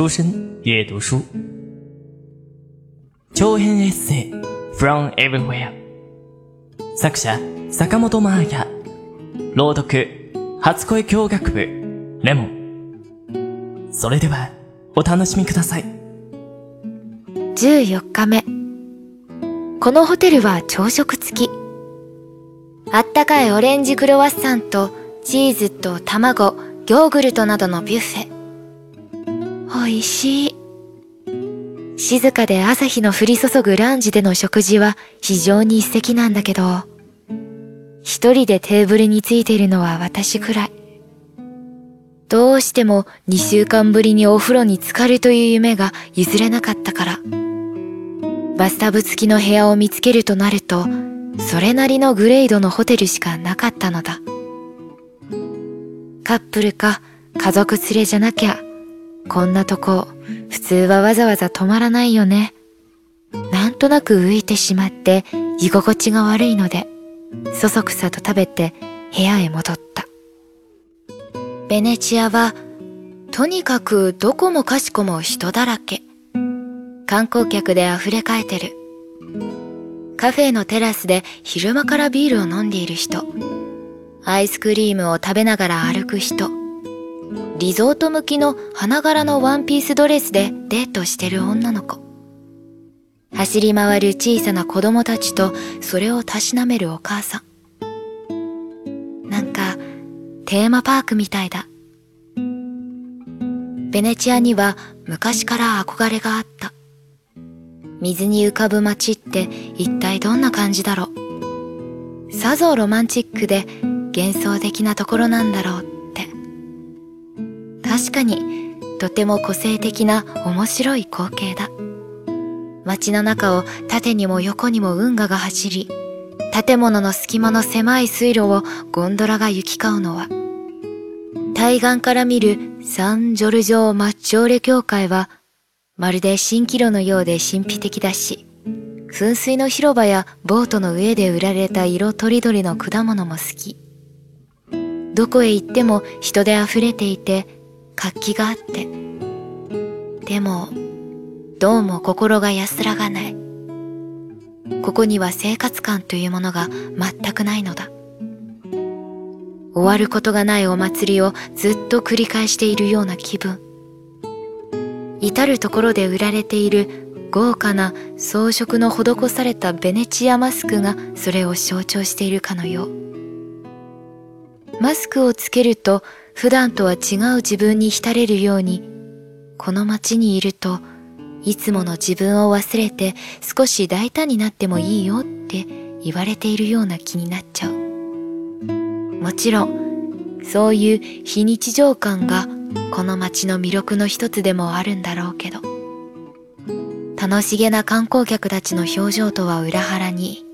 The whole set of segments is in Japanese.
书生阅读书。長編エッセイ。From Everywhere 作者坂本真綾朗読初恋教学部。レモン。それではお楽しみください。14日目。このホテルは朝食付き。あったかいオレンジクロワッサンとチーズと卵ヨーグルトなどのビュッフェ美味しい静かで朝日の降り注ぐランジでの食事は非常に一石なんだけど、一人でテーブルについているのは私くらい。どうしても2週間ぶりにお風呂に浸かるという夢が譲れなかったから。バスタブ付きの部屋を見つけるとなると、それなりのグレードのホテルしかなかったのだ。カップルか家族連れじゃなきゃ、こんなとこ普通はわざわざ止まらないよね。なんとなく浮いてしまって居心地が悪いので、そそくさと食べて部屋へ戻った。ベネチアは、とにかくどこもかしこも人だらけ。観光客で溢れかえてる。カフェのテラスで昼間からビールを飲んでいる人。アイスクリームを食べながら歩く人。リゾート向きの花柄のワンピースドレスでデートしてる女の子。走り回る小さな子供たちとそれをたしなめるお母さん。なんか、テーマパークみたいだ。ベネチアには昔から憧れがあった。水に浮かぶ街って一体どんな感じだろう。さぞロマンチックで幻想的なところなんだろう確かにとても個性的な面白い光景だ。街の中を縦にも横にも運河が走り建物の隙間の狭い水路をゴンドラが行き交うのは対岸から見るサンジョルジョ・マッチョーレ教会はまるで蜃気楼のようで神秘的だし噴水の広場やボートの上で売られた色とりどりの果物も好き。どこへ行っても人で溢れていて活気があって。でも、どうも心が安らがない。ここには生活感というものが全くないのだ。終わることがないお祭りをずっと繰り返しているような気分。至るところで売られている豪華な装飾の施されたベネチアマスクがそれを象徴しているかのよう。マスクをつけると普段とは違う自分に浸れるように、この街にいると、いつもの自分を忘れて少し大胆になってもいいよって言われているような気になっちゃう。もちろん、そういう非日常感がこの街の魅力の一つでもあるんだろうけど、楽しげな観光客たちの表情とは裏腹に、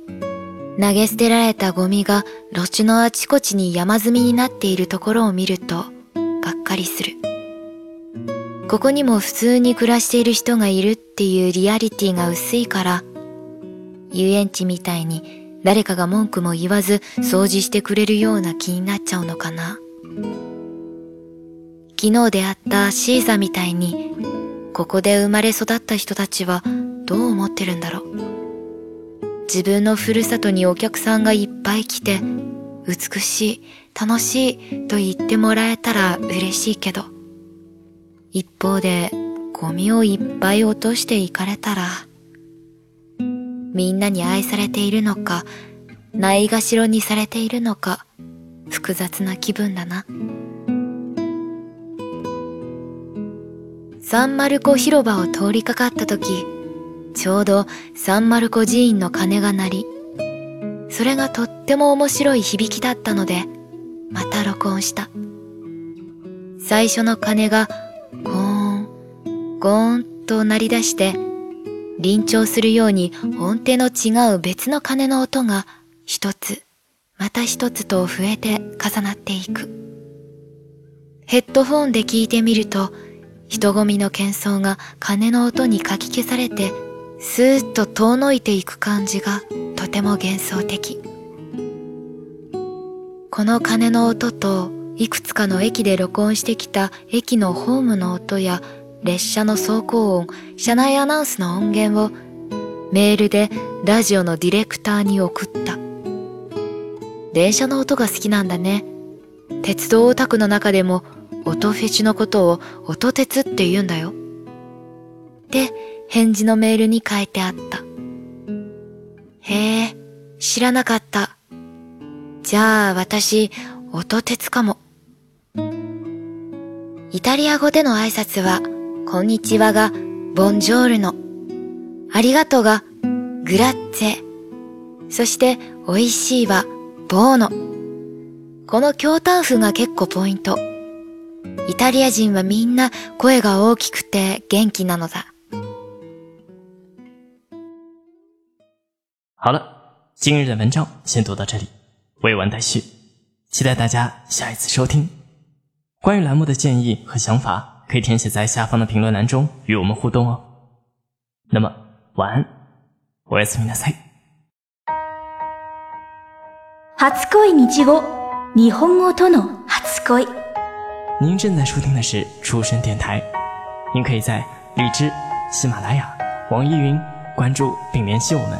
投げ捨てられたゴミが路地のあちこちに山積みになっているところを見ると、がっかりする。ここにも普通に暮らしている人がいるっていうリアリティが薄いから、遊園地みたいに誰かが文句も言わず掃除してくれるような気になっちゃうのかな。昨日出会ったシーザみたいに、ここで生まれ育った人たちはどう思ってるんだろう。自分のふるさとにお客さんがいっぱい来て、美しい、楽しいと言ってもらえたら嬉しいけど、一方でゴミをいっぱい落としていかれたら、みんなに愛されているのか、ないがしろにされているのか、複雑な気分だな。サンマルコ広場を通りかかった時、ちょうどサンマルコ寺院の鐘が鳴り、それがとっても面白い響きだったので、また録音した。最初の鐘がゴーン、ゴーンと鳴り出して、臨調するように音程の違う別の鐘の音が一つ、また一つと増えて重なっていく。ヘッドフォンで聞いてみると、人混みの喧騒が鐘の音にかき消されてスーッと遠のいていく感じがとても幻想的この鐘の音といくつかの駅で録音してきた駅のホームの音や列車の走行音、車内アナウンスの音源をメールでラジオのディレクターに送った。電車の音が好きなんだね。鉄道オタクの中でも音フェチのことを音鉄って言うんだよ。って返事のメールに書いてあった。へえ、知らなかった。じゃあ私、音鉄かも。イタリア語での挨拶は、こんにちはが、ボンジョールノ。ありがとうが、グラッツェ。そして、美味しいは、ボーノ。この京丹風が結構ポイント。イタリア人はみんな声が大きくて元気なのだ。好了，今日的文章先读到这里，未完待续，期待大家下一次收听。关于栏目的建议和想法，可以填写在下方的评论栏中与我们互动哦。那么，晚安，おやすみなさい。初恋日語日本語との初恋您正在收听的是出生电台，您可以在荔枝、喜马拉雅、网易云关注并联系我们，